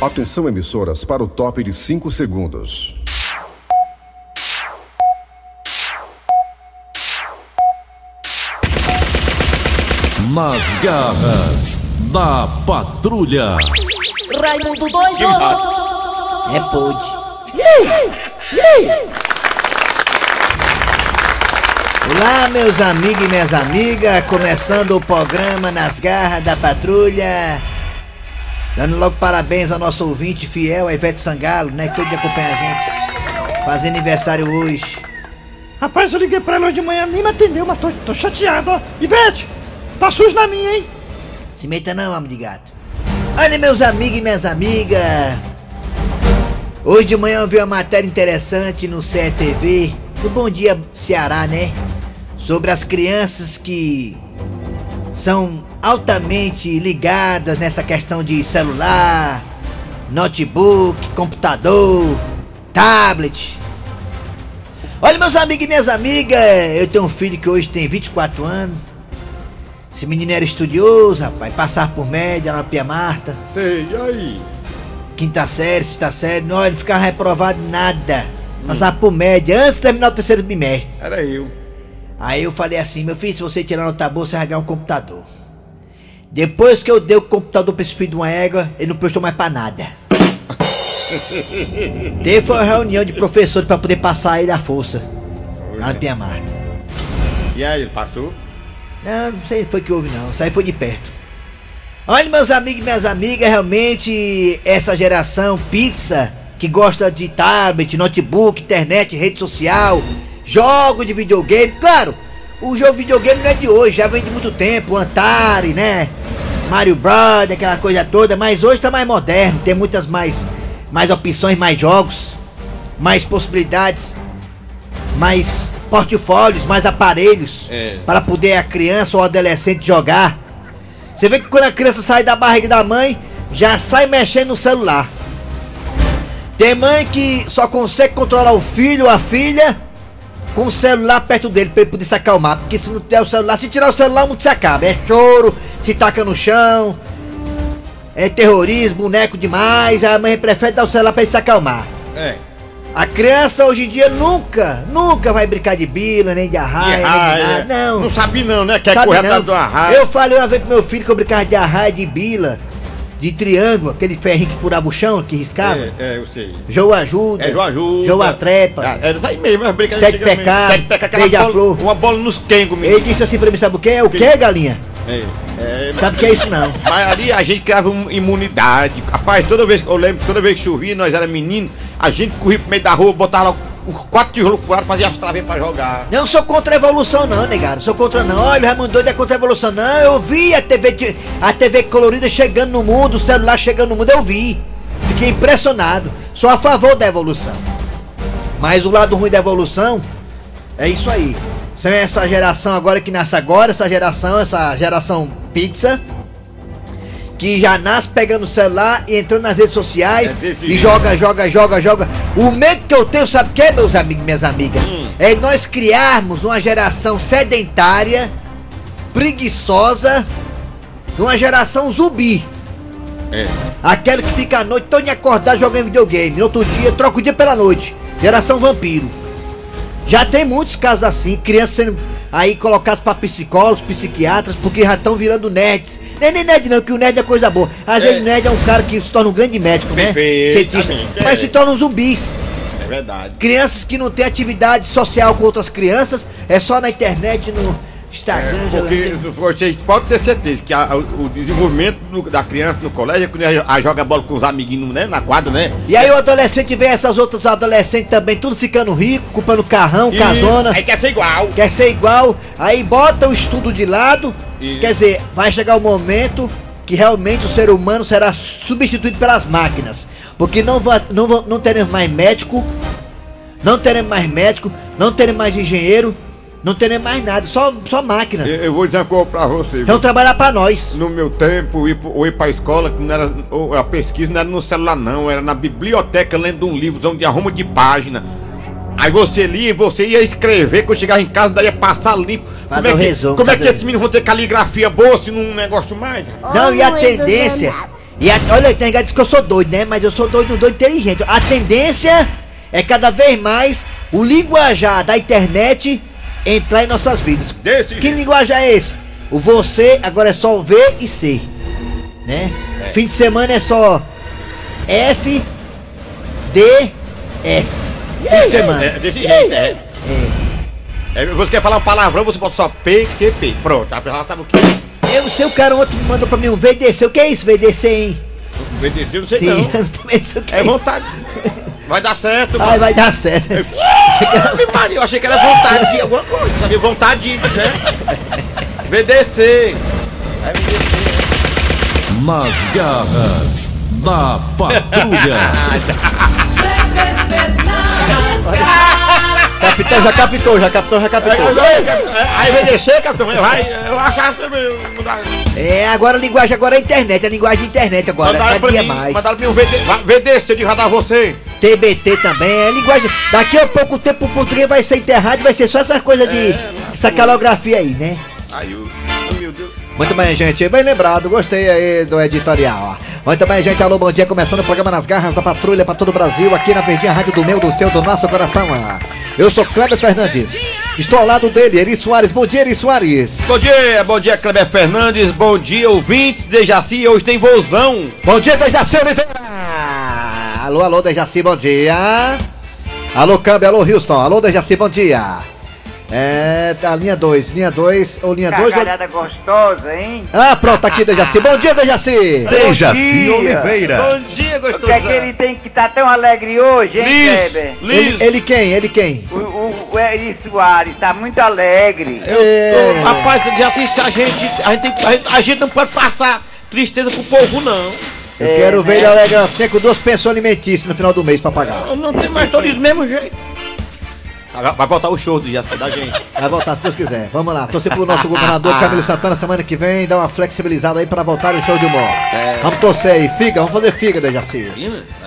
Atenção emissoras para o top de 5 segundos. Nas garras da patrulha. Raimundo doido! É pode. Olá, meus amigos e minhas amigas, começando o programa Nas Garras da Patrulha. Dando logo parabéns ao nosso ouvinte fiel, a Ivete Sangalo, né? Que todo dia acompanha a gente. Faz aniversário hoje. Rapaz, eu liguei pra ela hoje de manhã, nem me atendeu, mas tô, tô chateado, ó. Ivete, tá sujo na minha, hein? Se meta não, homem de gato. Olha, meus amigos e minhas amigas. Hoje de manhã eu vi uma matéria interessante no CETV, no Bom Dia Ceará, né? Sobre as crianças que são altamente ligadas nessa questão de celular, notebook, computador, tablet. Olha, meus amigos e minhas amigas, eu tenho um filho que hoje tem 24 anos. Esse menino era estudioso, rapaz, passar por média na Pia Marta, Sei, e aí? quinta série, sexta série, não, ele ficava reprovado nada. Passava por média antes de terminar o terceiro bimestre. Era eu. Aí eu falei assim, meu filho, se você tirar nota boa, você vai ganhar um computador. Depois que eu dei o computador pra esse filho de uma égua, ele não prestou mais pra nada. Teve uma reunião de professores pra poder passar ele à força. Lá na Pia Marta. E aí, ele passou? Não, não sei foi que houve não, isso aí foi de perto. Olha, meus amigos e minhas amigas, realmente essa geração pizza que gosta de tablet, notebook, internet, rede social, jogo de videogame, claro, o jogo de videogame não é de hoje, já vem de muito tempo, Atari, né? Mario Bros, aquela coisa toda, mas hoje tá mais moderno, tem muitas mais, mais opções, mais jogos, mais possibilidades, mais portfólios, mais aparelhos É. para poder a criança ou adolescente jogar. Você vê que quando a criança sai da barriga da mãe, já sai mexendo no celular. Tem mãe que só consegue controlar o filho ou a filha com o celular perto dele para ele poder se acalmar. Porque se não tiver o celular, se tirar o celular, o mundo se acaba. É choro, se taca no chão, é terrorismo, boneco demais. A mãe prefere dar o celular para ele se acalmar. É. A criança hoje em dia nunca, nunca vai brincar de bila, nem de arraia, nem de arraia. nada. Não. Não sabe não, né? Quer Sabe correr atrás do arraio. Eu falei uma vez pro meu filho que eu brincava de arraia, de bila, de triângulo, aquele ferrinho que furava o chão, que riscava. É, é, eu sei. João ajuda. É, João ajuda. João trepa. Ah, Era isso aí mesmo, mas brincadeira. Sete antigamente. pecados, Sete pecados, aquela bola, uma bola nos quengos, Ele disse assim pra mim, sabe o que é? O Que? galinha? É, é, Sabe o que é isso não? Mas ali a gente criava uma imunidade. Rapaz, toda vez que eu lembro, toda vez que chovia, nós era menino, a gente corria pro meio da rua, botava quatro tijolos furados, fazia as traves pra jogar. Não sou contra a evolução não, negado. Sou contra não. Olha, o Raimundo doido é contra a evolução. Não, eu vi a TV, a TV colorida chegando no mundo, o celular chegando no mundo, eu vi. Fiquei impressionado. Sou a favor da evolução. Mas o lado ruim da evolução é isso aí. São essa geração agora que nasce agora, essa geração, essa geração pizza. Que já nasce pegando o celular e entrando nas redes sociais É e joga, joga, joga, joga. O medo que eu tenho, sabe o que, meus amigos e minhas amigas? É nós criarmos uma geração sedentária, preguiçosa, uma geração zumbi. É. Aquela que fica a noite toda acordada jogando videogame. No outro dia, troca o dia pela noite. Geração vampiro. Já tem muitos casos assim, crianças sendo aí colocados pra psicólogos, psiquiatras, porque já estão virando nerds. É nem nerd não, que o nerd é coisa boa. Às É. vezes o nerd é um cara que se torna um grande médico, né? Cientista. Perfeitamente, Mas é. se tornam zumbis. É verdade. Crianças que não têm atividade social com outras crianças, é só na internet, no Instagram. É, Porque vocês podem ter certeza que a- o desenvolvimento do- da criança no colégio é quando ela joga bola com os amiguinhos, né? Na quadra, né? E aí o adolescente vê essas outras adolescentes também, tudo ficando rico, comprando carrão, E casona, Aí quer ser igual. quer ser igual, aí bota o estudo de lado, Isso. quer dizer, vai chegar o momento que realmente o ser humano será substituído pelas máquinas. Porque não, va- não, va- não teremos mais médico, não teremos mais médico, não teremos mais engenheiro, não teremos mais nada, só, só máquina. Eu, eu vou dizer uma coisa pra você. Vão trabalhar pra nós. No meu tempo, ir, ou ir pra escola, que não era, a pesquisa não era no celular, não, era na biblioteca lendo um livro, onde arruma de página. Aí você lia, você ia escrever, quando chegava em casa, daí ia passar limpo. Como é que, resumo, como é que esses meninos vão ter caligrafia boa se não negócio mais? Não, e a tendência, E a, olha, tem negado diz que eu sou doido, né? Mas eu sou doido, doido inteligente. A tendência é cada vez mais o linguajar da internet entrar em nossas vidas. Desse que jeito. linguajar é esse? O você agora é só o V e C. Né? Fim de semana é só F, D, S. Fim de semana. É desse jeito, é. É, Você quer falar um palavrão, você bota só P, Q, P. Pronto, a pessoa sabe o que? Eu sei o cara ontem mandou pra mim um VDC. O que é isso, VDC, hein? VDC, eu não sei Sim, não. eu também sei o que é, É isso. vontade. Vai dar certo, Ai, mano. vai dar certo. Maria, eu achei que era vontade de alguma coisa, sabia? Vontade, né? VDC. Nas garras da patrulha. Capitão já captou, já captou, já captou. Aí VDC, capitão, vai. Eu achava que. É, agora a linguagem agora é internet, a linguagem de internet agora, cada dia mim, mais. mandaram pra mim um VD, vai, VDC, eu digo, vai dar você. TBT também, é linguagem. Daqui a pouco tempo o português vai ser enterrado e vai ser só essas coisas de. essa calografia aí, né? Aí o. Meu Deus. Muito bem, gente, bem lembrado, gostei aí do editorial. ó. Muito bem, gente, alô, bom dia, começando o programa Nas Garras da Patrulha para todo o Brasil, aqui na Verdinha Rádio do meu, do seu, do nosso coração. ó. Eu sou Kleber Fernandes, estou ao lado dele, Eri Soares, bom dia, Eri Soares. Bom dia, bom dia, Kleber Fernandes, bom dia, ouvintes, Dejaci, hoje tem vozão. Bom dia, Dejaci Oliveira! Alô, alô, Dejaci, bom dia! Alô, Câmbio, alô, Houston, alô, Dejaci, bom dia! É, a linha 2, linha 2, ou linha 2... Ou... Gargalhada gostosa, hein? Ah, pronto, aqui, Dejaci, bom dia, Dejaci! Dejaci dia. Oliveira. Bom dia, O que é que ele tem que estar tão alegre hoje, hein, Liz, Kleber? Ele, Liz. ele quem, ele quem? O, o, o Eri Soares tá muito alegre. Eu, É. eu- rapaz, Dejaci, a gente, a gente, a gente, a gente não pode passar tristeza pro povo, não. Eu É, quero ver né? ele alegre assim com duas pensões alimentícias no final do mês pra pagar. Eu não tem mais todos do mesmo jeito. Vai voltar o show do Dejaci da gente. Vai voltar se Deus quiser. Vamos lá, torcer pro nosso governador Camilo Santana semana que vem, dar uma flexibilizada aí pra voltar o show de humor. Vamos torcer aí, figa, vamos fazer figa, Dejaci.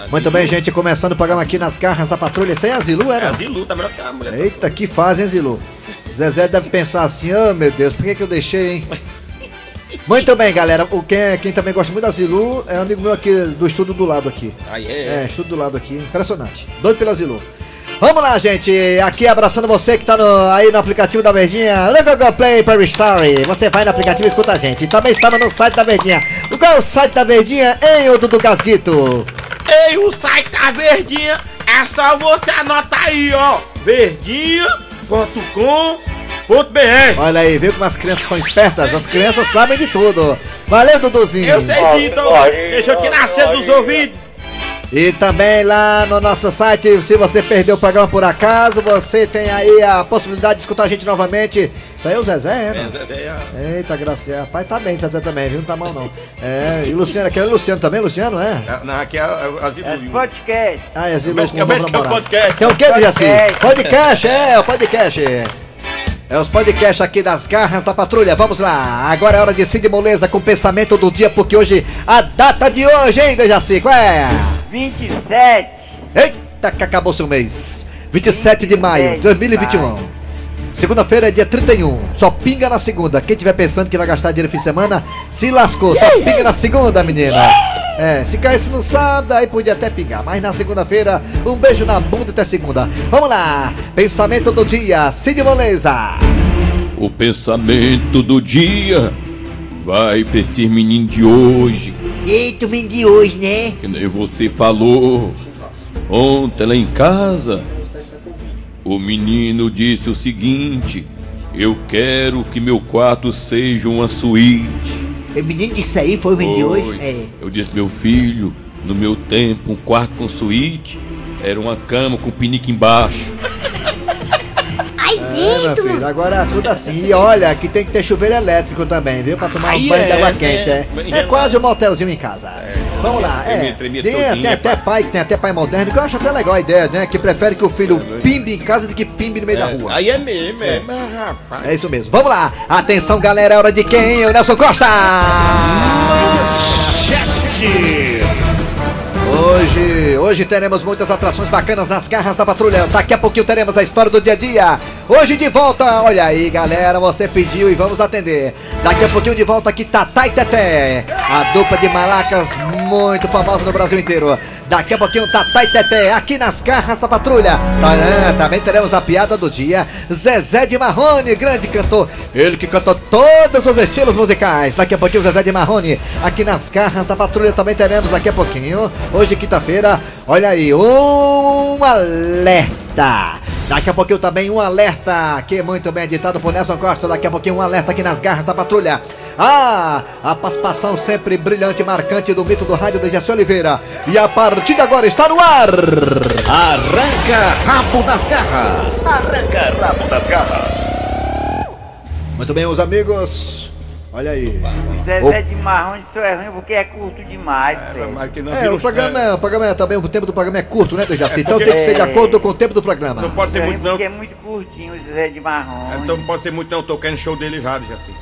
Muito bem, gente, começando o programa aqui nas garras da patrulha. Sem a Zilu, É, era? Zilu, tá melhor que a mulher. Eita, que fazem, Zilu. Zezé deve pensar assim, oh meu Deus, por que, que eu deixei, hein? Muito bem, galera. O, quem, quem também gosta muito da Zilu é um amigo meu aqui do estúdio do lado aqui. Aí É, é. estudo do lado aqui, impressionante. Doido pela Zilu. Vamos lá, gente. Aqui abraçando você que tá no- aí no aplicativo da Verdinha. No Google Play Play Story. Você vai no aplicativo e escuta a gente. Também estava no site da Verdinha. O qual é o site da Verdinha, hein, ô Dudu Gasguito? Ei, o site da Verdinha é só você anotar aí, ó. Verdinha.com.br Olha aí, viu como as crianças são espertas? As crianças sabem de tudo. Valeu, Duduzinho. Eu sei sim, então deixa eu tirar a cedo dos ouvidos. E também lá no nosso site, se você perdeu o programa por acaso, você tem aí a possibilidade de escutar a gente novamente. Isso aí é o Zezé, é, né? Eita, graça. Rapaz, tá bem, Zezé também, viu? Não tá mal não. É, e o Luciano, aquele é o Luciano também, Luciano, é? Não, aqui é a Zilu. É podcast. Ah, é Zilu Mas com que o novo é o namorado. podcast. Tem o que, Jaci? Podcast. Podcast, é, o podcast. É os podcasts aqui das garras da patrulha. Vamos lá. Agora é hora de Cid Moleza com o pensamento do dia, porque hoje, a data de hoje, hein, Jaci? Qual é? 27. Eita, que acabou seu mês. 27 de maio de 2021. Segunda-feira é dia 31. Só pinga na segunda. Quem tiver pensando que vai gastar dinheiro no fim de semana, se lascou. Só pinga na segunda, menina. É, se caísse no sábado, aí podia até pingar. Mas na segunda-feira, um beijo na bunda até segunda. Vamos lá. Pensamento do dia, Cid Moleza. O pensamento do dia vai pra esse menino de hoje, Eita, o menino de hoje, né? que nem você falou ontem lá em casa. O menino disse o seguinte: Eu quero que meu quarto seja uma suíte. O menino disse aí, foi o menino de hoje? É. Eu disse, meu filho, no meu tempo, um quarto com suíte era uma cama com pinique embaixo. Ai, É, meu filho, agora tudo assim. E olha, aqui tem que ter chuveiro elétrico também, viu? Pra tomar um banho de é, água é, quente, é. É gelado. quase um motelzinho em casa. Vamos lá, é. tremia, tremia Tem, até pai, tem até pai moderno, que eu acho até legal a ideia, né? Que prefere que o filho pimbe em casa do que pimbe no meio da rua. Aí é mesmo, é. É isso mesmo. Vamos lá. Atenção, galera, é hora de quem? O Nelson Costa! Hoje, hoje teremos muitas atrações bacanas nas garras da patrulha. Daqui a pouquinho teremos a história do dia a dia. Hoje de volta, olha aí, galera, você pediu e vamos atender. Daqui a pouquinho de volta aqui, Tatá e Teté. A dupla de malacas muito famosa no Brasil inteiro. Daqui a pouquinho, Tatá e Teté, aqui nas garras da patrulha. Tá, também teremos a piada do dia. Zezé de Marrone, grande cantor. Ele que cantou todos os estilos musicais. Daqui a pouquinho, Zezé de Marrone, aqui nas garras da patrulha também teremos daqui a pouquinho. Hoje, quinta-feira, olha aí, um alerta. Daqui a pouquinho também um alerta aqui, muito bem editado por Nelson Costa. Daqui a pouquinho um alerta aqui nas garras da patrulha. Ah, a participação sempre brilhante e marcante do mito do rádio de Jesse Oliveira. E a partir de agora está no ar. Arranca rabo das garras. Arranca rabo das garras. Muito bem, meus amigos. Olha aí. Zezé de Marrone só é ruim porque é curto demais. É, o programa, é, o programa é, também, o tempo do programa é curto, né, Dejaci? É então tem que ser de acordo com o tempo do programa. Não pode ser É muito não. porque é muito curtinho o Zezé de Marrone. Então não pode ser muito não, eu tô querendo show dele já, assim.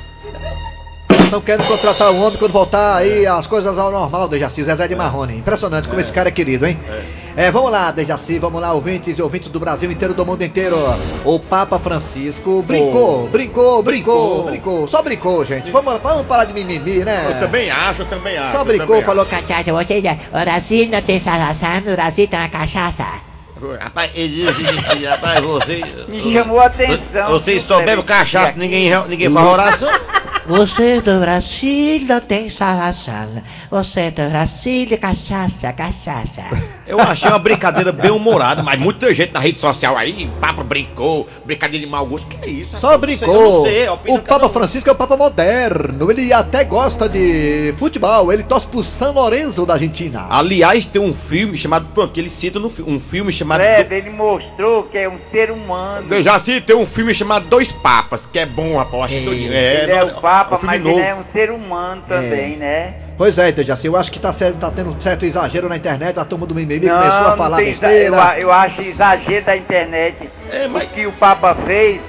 Estão querendo contratar o homem quando voltar aí as coisas ao normal, Dejaci, Zezé de Marrone. Impressionante como esse cara é querido, hein? É, vamos lá, Dejaci, vamos lá, ouvintes e ouvintes do Brasil inteiro, do mundo inteiro. O Papa Francisco brincou, brincou, brincou, brincou, só brincou, gente. Vamos, vamos parar de mimimi, né? Eu também acho, eu também acho. Só brincou, falou Cachaça, você já. O Brasil não tem salação, o Brasil tem uma cachaça. Rapaz, seguinte, rapaz, você. Me chamou a atenção. Vocês só bebem cachaça, ninguém, ninguém faz oração. Você do Brasil não tem salação. Você do Brasil, cachaça, cachaça. Eu achei uma brincadeira bem humorada, mas muita gente na rede social aí, Papa brincou, brincadeira de mau gosto, que é isso? Só Eu brincou. não sei, a opinião o Papa Francisco é o Papa moderno. Ele até gosta de futebol. Ele torce pro San Lorenzo da Argentina. Aliás, tem um filme chamado. Pronto, que ele cita no um filme chamado. Leve, ele mostrou que é um ser humano. Eu já citei tem um filme chamado Dois Papas, que é bom, rapaz. acho que- ele é o Papa, um filme mas novo. ele é um ser humano também, né? Pois é, Dejaci, eu acho que tá, sendo- tá tendo um certo exagero na internet. A turma do mimimi Não, começou a falar besteira. eu, eu acho exagero da internet. É, mas- O que o Papa fez,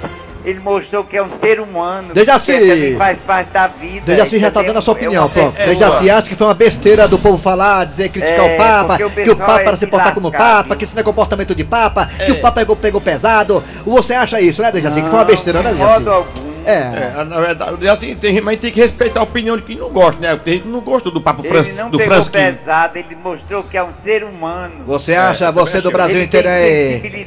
ele mostrou que é um ser humano. Dejaci! que também faz parte da vida. Dejaci já Isso tá dando a sua é opinião, uma- pronto. é Dejaci acha que foi uma besteira do povo falar, dizer, criticar É, o Papa, o que o Papa é para se portar como Papa, que isso não é comportamento de Papa, que É. o Papa pegou, pegou pesado. Você acha isso, né, Dejaci? Que foi uma besteira, né, de Dejaci? modo algum. É. É, na verdade, assim, tem, mas tem que respeitar a opinião de quem não gosta, né? Tem gente que não gosta do Papa Ele Francis, não do pegou Francisquinho. pesado, ele mostrou que é um ser humano. Você acha, também você do acho. Brasil ele inteiro tem aí.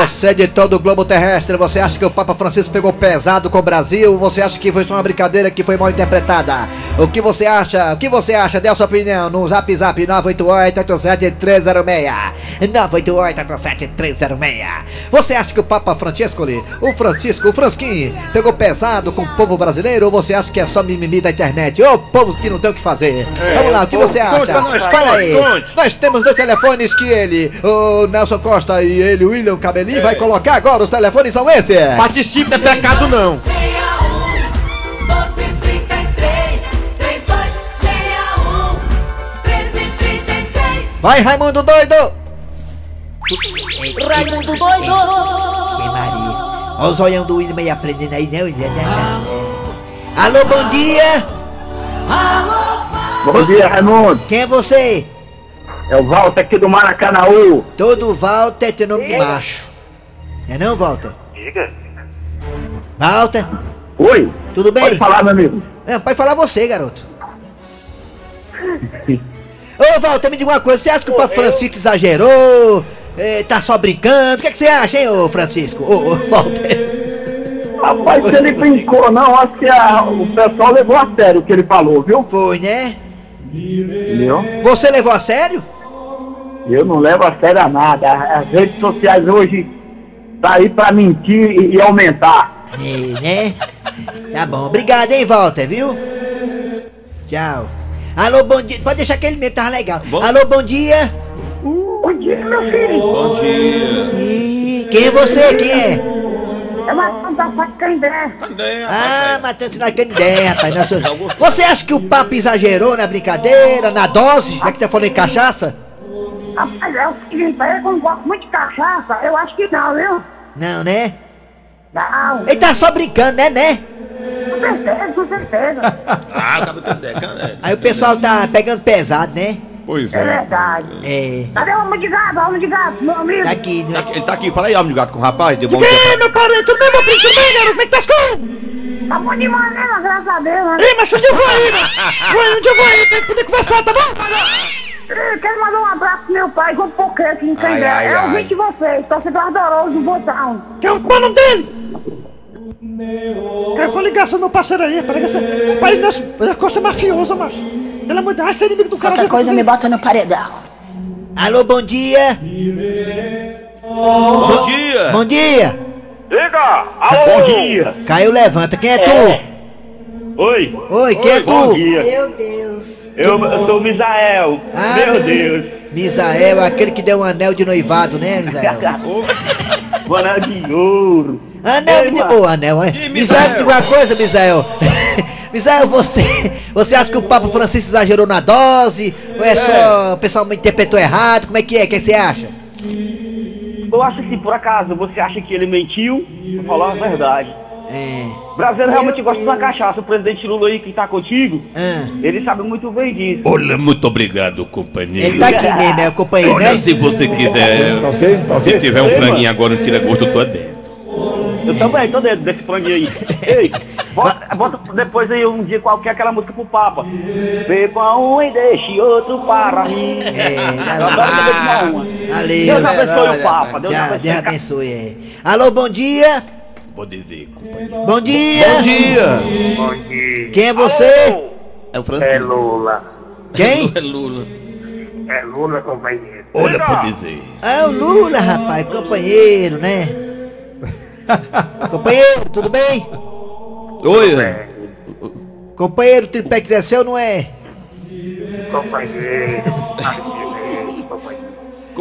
Você de todo o globo terrestre, você acha que o Papa Francisco pegou pesado com o Brasil? Você acha que foi só uma brincadeira que foi mal interpretada? O que você acha? O que você acha? Dê a sua opinião no zap zap 988-87306. 988-87306. Você acha que o Papa Francisco ali, o Francisco, o Fransquim, pegou pesado com o povo brasileiro? Ou você acha que é só mimimi da internet? Ô povo que não tem o que fazer. Vamos lá, o que você acha? nós, Fala aí. conte. Nós temos dois telefones que ele, o Nelson Costa e ele, o William Cabelinho, vai colocar agora. Os telefones são esses. Participe, não é pecado não. 1233 3261 1333 Vai, Raimundo doido! Raimundo doido! Ave Maria. Olha o zoião do William aí aprendendo aí, né, William? Alô, bom dia! Bom dia, Raimundo. Quem é você? É o Walter aqui do Maracanaú. Todo Walter tem nome de macho. Não é não, Walter? Diga. Walter, Oi. tudo bem? Pode falar, meu amigo. Não, pode falar você, garoto. Ô, Walter, me diga uma coisa. Você acha que o Papa Francisco exagerou? Eh, tá só brincando? O que, é que você acha, hein, ô Francisco? Ô, ô, Walter. Rapaz, se ele brincou, não, acho que a- o pessoal levou a sério o que ele falou, viu? Foi, né? Entendeu? Você levou a sério? Eu não levo a sério a nada. As redes sociais hoje tá aí pra mentir e, e aumentar. É, né? Tá bom. Obrigado, hein, Walter, viu? Tchau. Alô, bom dia. Pode deixar que ele mesmo, tava legal. Alô, bom dia. Bom dia, meu filho. Bom dia. Ih, quem é você? Quem é? É uma da Pacandé. Ah, Matheus na Canidé, rapaz. Nossa. Você acha que o papo exagerou na brincadeira, na dose? Já que tá falando em cachaça? Rapaz, é o seguinte, eu não gosto muito de cachaça. Eu acho que não, viu? Não, né? Não. Ele tá só brincando, né, né? Com certeza, com certeza. Ah, tendo ideia, cara. Aí o pessoal tá pegando pesado, né? Pois É é. verdade. É. Cadê o homem de gato? O homem de gato, meu amigo? Tá aqui, né? Ele tá aqui, fala aí, homem de gato com o rapaz, deu bom dia. Ei, meu parente, tudo bem, meu primo? Tudo bem, garoto? Como é que tá as coisas? Tá bom demais, né? Graças a Deus, né? Ei, mas onde eu vou aí, né? Vou aí, onde eu vou aí, pra gente poder conversar, tá bom? Ei, Quero mandar um abraço pro meu pai, com porque aqui em Canindé. ai, É ai. ouvinte de vocês, torcedor ardoroso do botão. Que é o é o nome dele? Cara, foi ligação do meu parceiro aí, para ligação. Pai, nosso, ele é costa mafioso, macho. É muito. Ah, você é inimigo do cara. Qualquer coisa me bota no paredão. Alô, bom dia. Bom dia! Bom dia. Diga! Alô! Bom dia! Caiu, levanta. Quem é tu? Oi! Oi, quem é Bom tu? dia! Meu Deus. Eu, eu sou o Misael! Ah, Meu meu- Deus! Misael, aquele que deu um anel de noivado, né, Misael? O anel de ouro! Anel Ei, de. mano. Ô, anel, é? Ih, Misael, me diga uma coisa, Misael. Misael, você. Você acha que o Papa Francisco exagerou na dose? Ou é, só. O pessoal interpretou errado? Como é que é? O que você acha? Eu acho que por acaso você acha que ele mentiu, vou falar a verdade. É. O brasileiro realmente gosta de uma cachaça. O presidente Lula aí que tá contigo, Ah, ele sabe muito bem disso. Olha, muito obrigado, companheiro. ele tá aqui mesmo, é o companheiro, Olha, né? se você quiser, se tiver um franguinho agora, um tira-gosto, eu tô dentro. Eu também tô dentro desse franguinho aí. Ei, bota, bota depois aí um dia qualquer aquela música pro Papa. Vê com um e deixe outro para mim. É, Eu adoro uma. Valeu. Deus abençoe o Papa. Deus Já, abençoe. Deus abençoe, é. Alô, bom dia. Vou dizer, companheiro. Bom dia. Bom dia! Bom dia. Quem é você? É o É Francisco. Lula. Quem? É Lula. É Lula, companheiro. Olha, por dizer. É o Lula, rapaz, companheiro, né? companheiro, tudo bem? Oi, Companheiro, o triplex é seu, não é? Companheiro.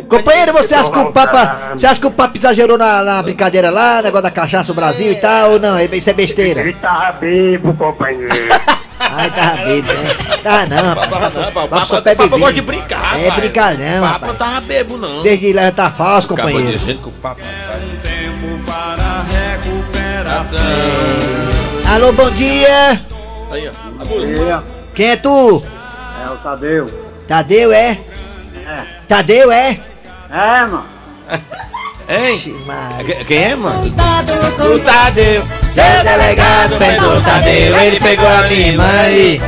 Companheiro, você acha que o Papa. Você acha que o Papa exagerou na, na brincadeira lá, negócio da cachaça no Brasil e tal, ou não? Isso é besteira. Ele tava vivo, companheiro. Ai, tava bebo, né? Tava não, rapaz. Não, Papa Papa, só gosta de brincar, É rapaz. brincar não, Papa rapaz. não tava bebo, não. Desde lá já tá falso, Acabou companheiro. dizendo que o Papa... Alô, bom dia. Aí, ó. A música. Quem é tu? É o Tadeu. Tadeu, é? É. Tadeu, é? É, mano. Hein? Quem é, mano? O Tadeu. Seu delegado prendeu Tadeu, ele pegou a minha irmã e...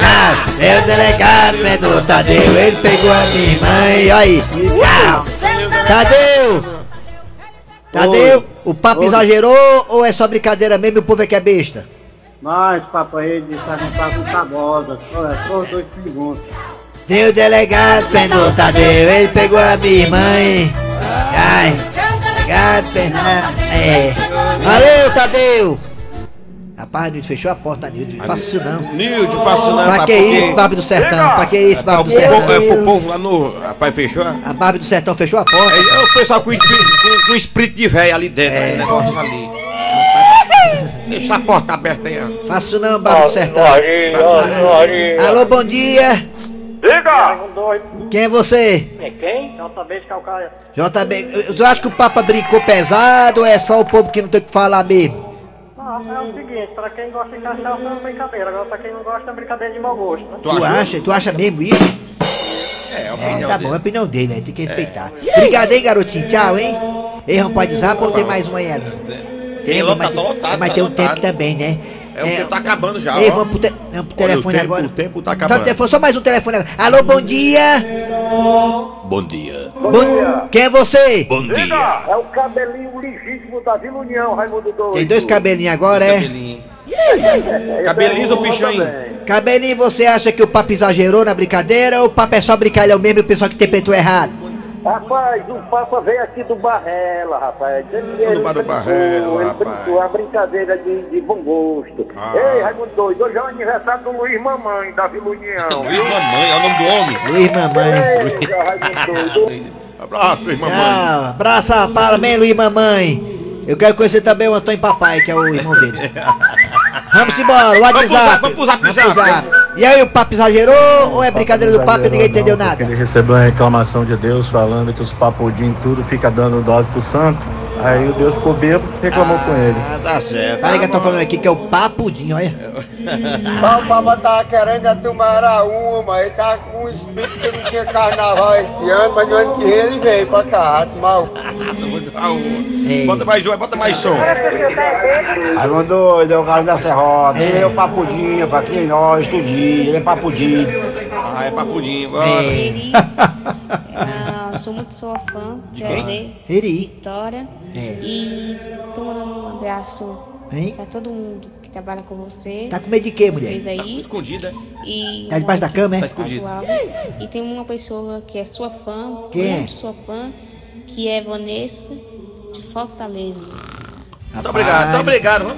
Ah, seu delegado prendeu Tadeu, ele pegou a minha e... Olha aí. Ah, Tadeu! Tadeu, o papo exagerou ou é só brincadeira mesmo e o povo é que é besta? Mas, papai, ele está com papo tabosa. Só é só dois segundos. Seu delegado prendeu Tadeu, ele pegou a minha irmã e... Ai, delegado prendeu... É. Valeu, Tadeu! Rapaz, Nilton, fechou a porta, Nilton. Não faça isso não. Nilde, passo não. Pra que isso, Barba do Sertão? Pra que isso, Barba do É pro Sertão? povo lá no... Rapaz, fechou? A Barba do Sertão fechou a porta. É o pessoal com com espírito de velho ali dentro, aquele negócio ali. Deixa a porta aberta aí, ó. Faça isso não, Barba do Sertão. Alô, bom dia. Diga! Quem é você? É quem? JB de Calcaia. JB, tu acha que o Papa brincou pesado ou é só o povo que não tem o que falar mesmo? É o seguinte, pra quem gosta de cachaça é brincadeira, agora pra quem não gosta é brincadeira de mau gosto, né? Tu, acha? Tu acha mesmo isso? É, a É, opinião tá dele. bom, é a opinião dele, né? tem que respeitar. Obrigado, hein, garotinho. Tchau, hein? Ei, vamos pode zap ou tem mais uma aí? ali? Tem mas lotado, tem- tá lotado, Mas tá tem um lotado. tempo também, né? É, o tempo tá acabando já, Ei, ó. vamos pro, te- vamos pro Olha, telefone o tempo- agora. o tempo tá Só, acabando. telefone, só mais um telefone agora. Alô, bom dia. Bom dia. Bom- Quem é você? Bom dia. É o cabelinho legítimo da Vila União, Raimundo Doido. Tem dois cabelinhos agora, é? Cabelinho. Cabeliza o pichão Cabelinho, você acha que o papo exagerou na brincadeira ou o papo é só brincalhão mesmo e o pessoal que interpretou errado? Rapaz, o Papa veio aqui do Barrela, rapaz. Ele, ele bar do brincou, Barrela, ele rapaz. brincou, uma brincadeira de, de bom gosto. Ah. Ei, Raimundo Doido, hoje é o aniversário do Luiz Mamãe, da Vila União. Luiz Mamãe, é o nome do homem. Luiz Mamãe. Ei. Abraço, irmã mãe. Tchau, abraça, parabéns, Luiz Mamãe. Eu quero conhecer também o Antônio Papai, que é o irmão dele. Vamos embora, o WhatsApp. Vamos pro zap, Vamos zap. pro zap. E aí, o papo exagerou ou é brincadeira do papo e ninguém entendeu nada? Ele recebeu uma reclamação de Deus falando que os papudim tudo fica dando dose pro santo. Aí o Deus ficou bêbado e reclamou com ele. Ah, tá certo. Olha que eu tô falando aqui que é o papudinho, olha. O Papa tava querendo a Tumaraúma, ele tá com um espírito que não tinha carnaval esse ano, mas no ano que vem ele veio pra cá, tomar Bota mais um, bota mais som. Raimundo doido, é o cara da Serrota. Ele é o papudinho, pra quem nós, tudinho. Ele é papudinho. Ah, é papudinho, bora. Ah, sou muito sua fã. De quem? Prazer. Eri. Vitória. É. E tô mandando um abraço Hein? pra todo mundo que trabalha com você. Tá com medo de quê, mulher? Vocês aí. Escondida. E Tá debaixo da cama, é? Tá escondido. E tem uma pessoa que é sua fã, Quem é? muito sua fã, que é Vanessa de Fortaleza. Muito obrigado, muito obrigado.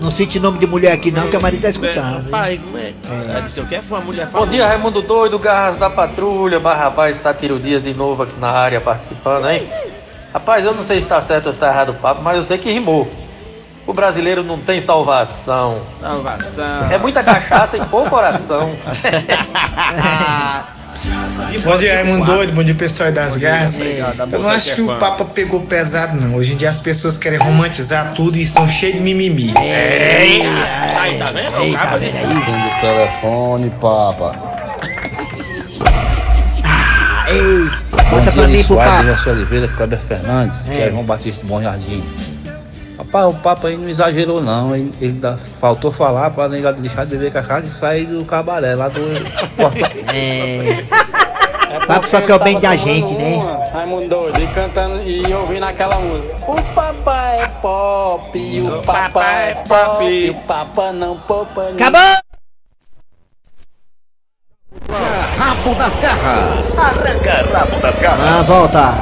Não cite nome de mulher aqui não, que a Maria tá escutando. Pai, como é? É. Não sei o que, foi uma mulher Bom dia, Raimundo Doido, Garras da Patrulha, Barrabás, Sátiro Dias de novo aqui na área participando, hein? Rapaz, eu não sei se tá certo ou se tá errado o papo, mas eu sei que rimou. O brasileiro não tem salvação. Salvação. É muita cachaça e pouco coração. Bom dia, Raimundo Doido, bom dia pessoal aí das garras. obrigado, a Eu não acho que é o. Papa pegou pesado, não. Hoje em dia as pessoas querem romantizar tudo e são cheios de mimimi. Aí, tá vendo? O cabo ali. do telefone, papa. Ei, Bom bota dia, pra mim. Jaci Oliveira, Kleber Fernandes, que é João Batista Bom Jardim. Rapaz, o papo aí não exagerou não, ele, ele dá- faltou falar pra negado deixar de beber cachaça e sair do cabaré lá do porta... É. Papo só que é o bem da gente, né? Raimundo doido, e cantando e ouvindo aquela música. O papai é pop, e o papai é pop, e o papa não poupa ninguém. Acabou! Rabo das garras. Arranca rabo das garras. Ah, volta.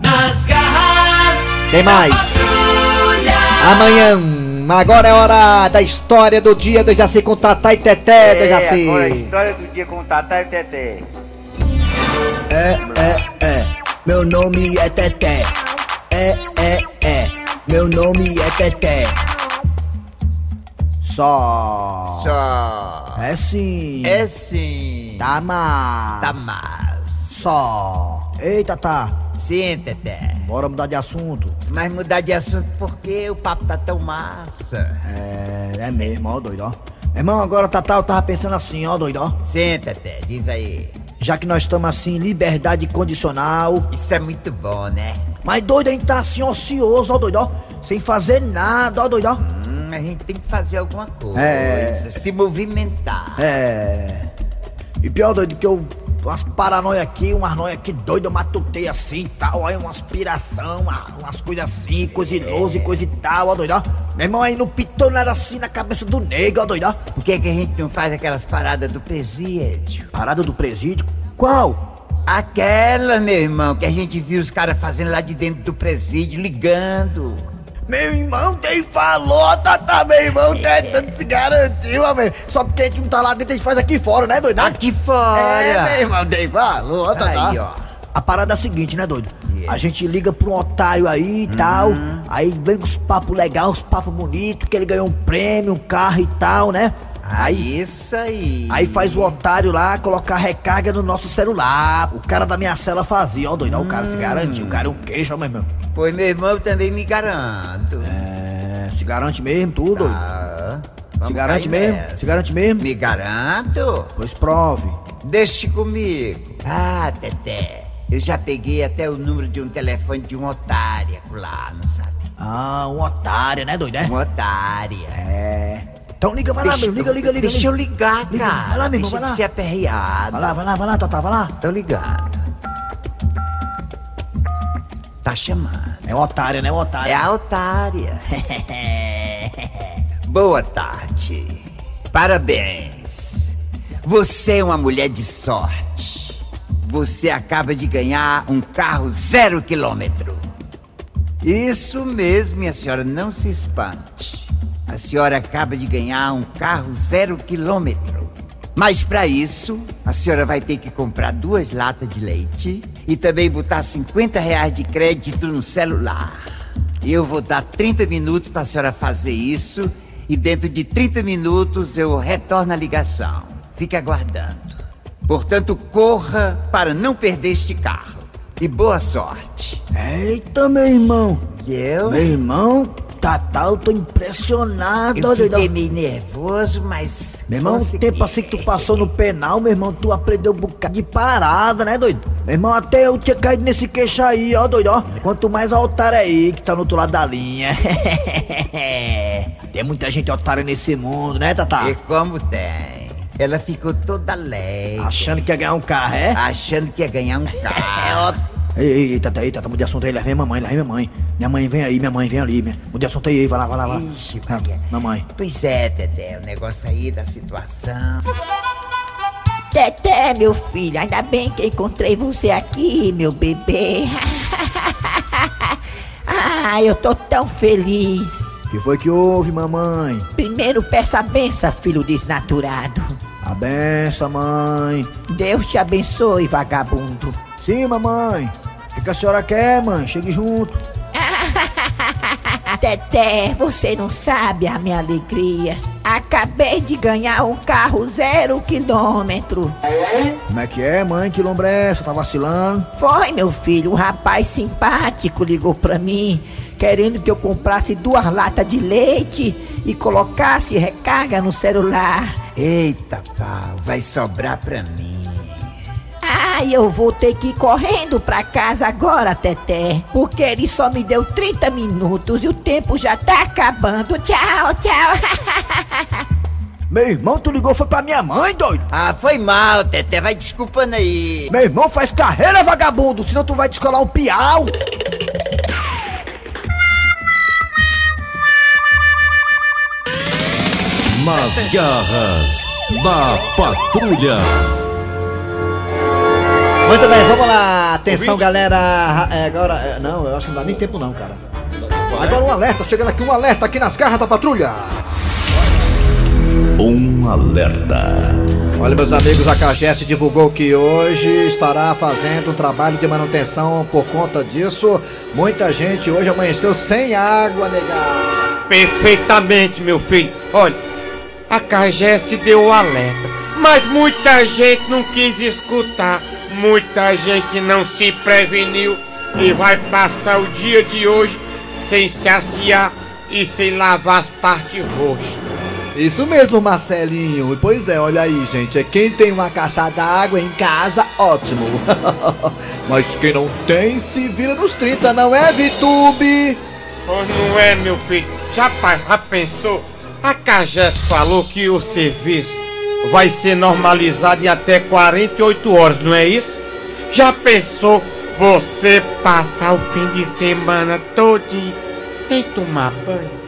Nas garras Tem mais. Amanhã. Agora é hora da história do dia do Jaci com Tatá e Teté do É, agora a Jaci. história do dia com Tatá e Teté. É, é, é, meu nome é Teté. É, é, é, meu nome é Teté. Só. Só. É sim. É sim. Tá mais. Tá mais. Só. Eita, tá. Sim, Teté. Bora mudar de assunto. Mas mudar de assunto porque o papo tá tão massa. É, é mesmo, ó, doido, ó. Meu irmão, agora, Tatá, eu tava pensando assim, ó, doido, ó. Sim, Teté, diz aí. Já que nós estamos assim, liberdade condicional. Isso é muito bom, né? Mas doido, a gente tá assim, ocioso, ó, doido, ó. Sem fazer nada, ó, doido, ó. Hum, a gente tem que fazer alguma coisa. É. Se movimentar. É. E pior, doido, que eu. Umas paranoia aqui, umas noia aqui doida, eu matutei assim e tal, aí uma aspiração, uma- umas coisas assim, coisa ilosa e coisa e tal, ó doido, ó. Meu irmão aí não pitou nada assim na cabeça do nego, ó doido, ó. Por que, que a gente não faz aquelas paradas do presídio? Parada do presídio? Qual? Aquela, meu irmão, que a gente viu os caras fazendo lá de dentro do presídio, ligando. Meu irmão tem valor, tá, tá, meu irmão tentando se garantir, meu. Só porque a gente não tá lá dentro, a gente faz aqui fora, né, doido? Aqui fora. É, meu irmão, tem valor, tá, tá. Aí, ó. A parada é a seguinte, né, doido? A gente liga pra um otário aí e tal, aí vem com os papos legais, os papos bonitos, que ele ganhou um prêmio, um carro e tal, né? Aí, isso aí. Aí faz o otário lá colocar recarga no nosso celular. O cara da minha cela fazia, ó, doido. ó, O cara se garantiu, o cara é um queijo, meu irmão. Pois meu irmão eu também me garanto. É, se garante mesmo, tudo. Ah, Se garante mesmo? nessa. Se garante mesmo? Me garanto. Pois prove. Deixe comigo. Ah, Teté. Eu já peguei até o número de um telefone de um otário lá, não sabe? Ah, um otário, né, doido, é? Uma otária. É. Então liga, vai lá, Deixa- meu. Liga, liga, liga. Deixa eu ligar, Liga, cara. vai lá, meu irmão, Deixa vai de lá. ser aperreado. Vai lá, vai lá, vai lá, Tata, vai lá. Tô ligando. Tá chamando. É otário, né? Otário. É a otária. Boa tarde. Parabéns. Você é uma mulher de sorte. Você acaba de ganhar um carro zero quilômetro. Isso mesmo, minha senhora, não se espante. A senhora acaba de ganhar um carro zero quilômetro. Mas para isso, a senhora vai ter que comprar duas latas de leite e também botar 50 reais de crédito no celular. Eu vou dar 30 minutos para a senhora fazer isso e dentro de 30 minutos eu retorno a ligação. Fique aguardando. Portanto, corra para não perder este carro. E boa sorte. Eita, meu irmão. entendeu? Meu irmão, Tatá, eu tô impressionado, Eu doidão. fiquei meio nervoso, mas. Meu irmão, o consegui. tempo assim que tu passou no penal, meu irmão, tu aprendeu um bocado de parada, né, doido? Meu irmão, até eu tinha caído nesse queixo aí, ó, doido, ó. Quanto mais a otária aí, que tá no outro lado da linha. tem muita gente otária nesse mundo, né, Tatá? E como tem? Ela ficou toda alegre. Achando que ia ganhar um carro, é? Achando que ia ganhar um carro. Ei, ei, ei, Tata, ei, Tata, mude de assunto aí, lá vem mamãe, lá vem minha mãe. Minha mãe vem aí, minha mãe vem ali, minha... mude de assunto aí, vai lá, vai lá, vai lá. Ixi, Ah, mamãe. Pois é, Tete, o negócio aí da situação. Teté, meu filho, ainda bem que encontrei você aqui, meu bebê. ah, eu tô tão feliz. O que foi que houve, mamãe? Primeiro peça a benção, filho desnaturado. A benção, mãe. Deus te abençoe, vagabundo. Sim, mamãe. Que, que a senhora quer, mãe? Chegue junto. Teté, você não sabe a minha alegria. Acabei de ganhar um carro zero quilômetro. Como é que é, mãe? Que lombra é essa? Tá vacilando? Foi, meu filho, um rapaz simpático ligou pra mim, querendo que eu comprasse duas latas de leite e colocasse recarga no celular. Eita, pau, vai sobrar pra mim. Ah, eu vou ter que ir correndo pra casa agora, Teté, porque ele só me deu 30 minutos e o tempo já tá acabando. Tchau, tchau. Meu irmão, tu ligou foi pra minha mãe, doido? Ah, foi mal, Tete, vai desculpando aí. Meu irmão faz carreira, vagabundo, senão tu vai descolar um piau. Nas garras da patrulha. Muito bem, vamos lá. Atenção, galera. É, agora. é, não, eu acho que não dá nem tempo, não, cara. Agora um alerta, chegando aqui um alerta aqui nas garras da patrulha. Um alerta. Olha, meus amigos, a CAGES divulgou que hoje estará fazendo um trabalho de manutenção por conta disso. Muita gente hoje amanheceu sem água, negado. Perfeitamente, meu filho. Olha, a Cagesse deu o alerta, mas muita gente não quis escutar. Muita gente não se preveniu e vai passar o dia de hoje sem se aciar e sem lavar as partes roxas. Isso mesmo, Marcelinho. Pois é, olha aí, gente. É quem tem uma caixa d'água em casa, ótimo. Mas quem não tem, se vira nos 30, não é, Vitube? Pois não é, meu filho. Já, já pensou? A Cagés falou que o serviço vai ser normalizado em até 48 horas, não é isso? Já pensou você passar o fim de semana todinho sem tomar banho?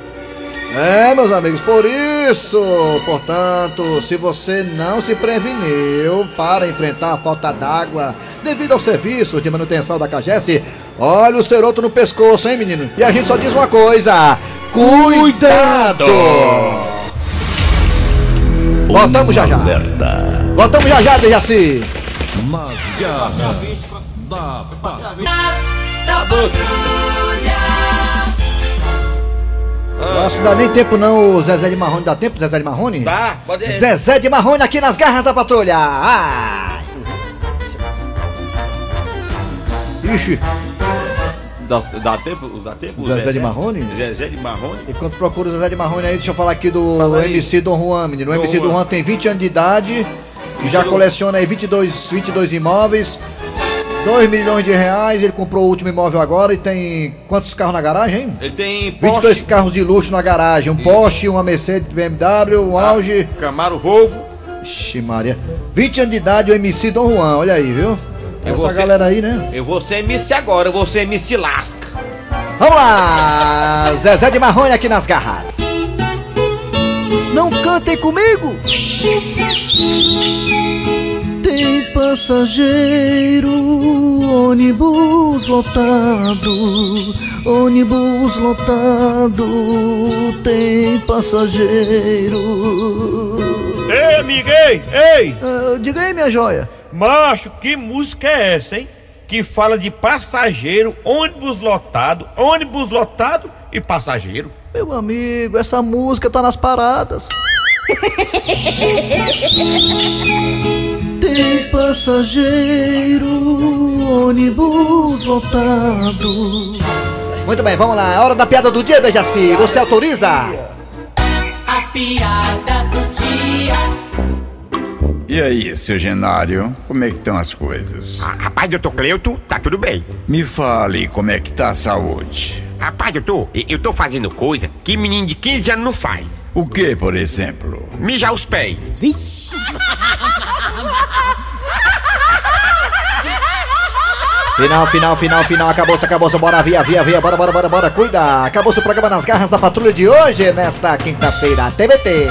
É, meus amigos, por isso, portanto, se você não se preveniu para enfrentar a falta d'água devido aos serviços de manutenção da Cagesse, olha o ceroto no pescoço, hein, menino? E a gente só diz uma coisa: cuidado! Voltamos já já. Voltamos já já, Dejaci. Nas garras da patrulha. Da patrulha. Eu acho que não dá nem tempo não, o Zezé de Marrone. Dá tempo, Zezé de Marrone? Dá, pode ir. Zezé de Marrone aqui nas garras da patrulha. Ah! Ixi, Dá, dá tempo? Dá tempo? Zezé de Marrone? Zezé de Marrone? enquanto procura o Zezé de Marrone aí, deixa eu falar aqui do Fala aí. MC Dom Juan, menino. O Dom MC Dom Juan. Tem 20 anos de idade e já coleciona aí 22, 22 imóveis. 2 milhões de reais, ele comprou o último imóvel agora e tem quantos carros na garagem, hein? Ele tem 22 Porsche, carros de luxo na garagem, um Porsche, uma Mercedes BMW, um Auge. Camaro Volvo. Ixi, Maria. 20 anos de idade, o MC Dom Juan, olha aí, viu? Eu Essa vou ser- galera aí, né? Eu vou ser MC agora, eu vou ser MC Lasca. Vamos lá! Zezé de Marrone aqui nas garras. Não cantem comigo! Tem passageiro, ônibus lotado, ônibus lotado, tem passageiro. Ei, amigo, ei, ei! Ah, diga aí, minha joia. Macho, que música é essa, hein? Que fala de passageiro, ônibus lotado, ônibus lotado e passageiro. Meu amigo, essa música tá nas paradas. Tem passageiro, ônibus lotado. Muito bem, vamos lá. É hora da piada do dia, Dejaci. Você autoriza? A piada do dia. E aí, seu Genário, como é que estão as coisas? Ah, rapaz, doutor Cleuto, tá tudo bem. Me fale como é que tá a saúde. Rapaz, doutor, eu tô fazendo coisa que menino de 15 anos não faz. O que, por exemplo? Mijar os pés. Final, final, final, final. Acabou-se, acabou-se. Bora, via, via, via. Bora, bora, bora, bora. Cuida. Acabou-se o programa nas garras da patrulha de hoje, nesta quinta-feira. TVT.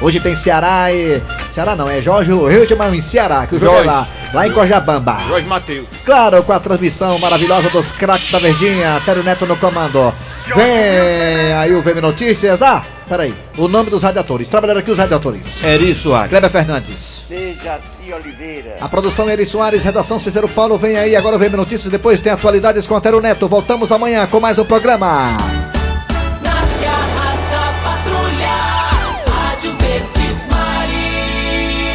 Hoje tem Ceará e. Ceará não, é Jorge Hildeman em Ceará, que o jogo é lá, lá em Cojabamba. Jorge Matheus. Claro, com a transmissão maravilhosa dos craques da Verdinha, Tério Neto no comando. Vem aí o VM Notícias. Ah, peraí. O nome dos radiadores. Trabalharam aqui os radiadores. Eri Soares. Kleber Fernandes. Dejaci Oliveira. A produção é Eri Soares, redação Cícero Paulo. Vem aí agora o VM Notícias. Depois tem atualidades com Antero Neto. Voltamos amanhã com mais um programa.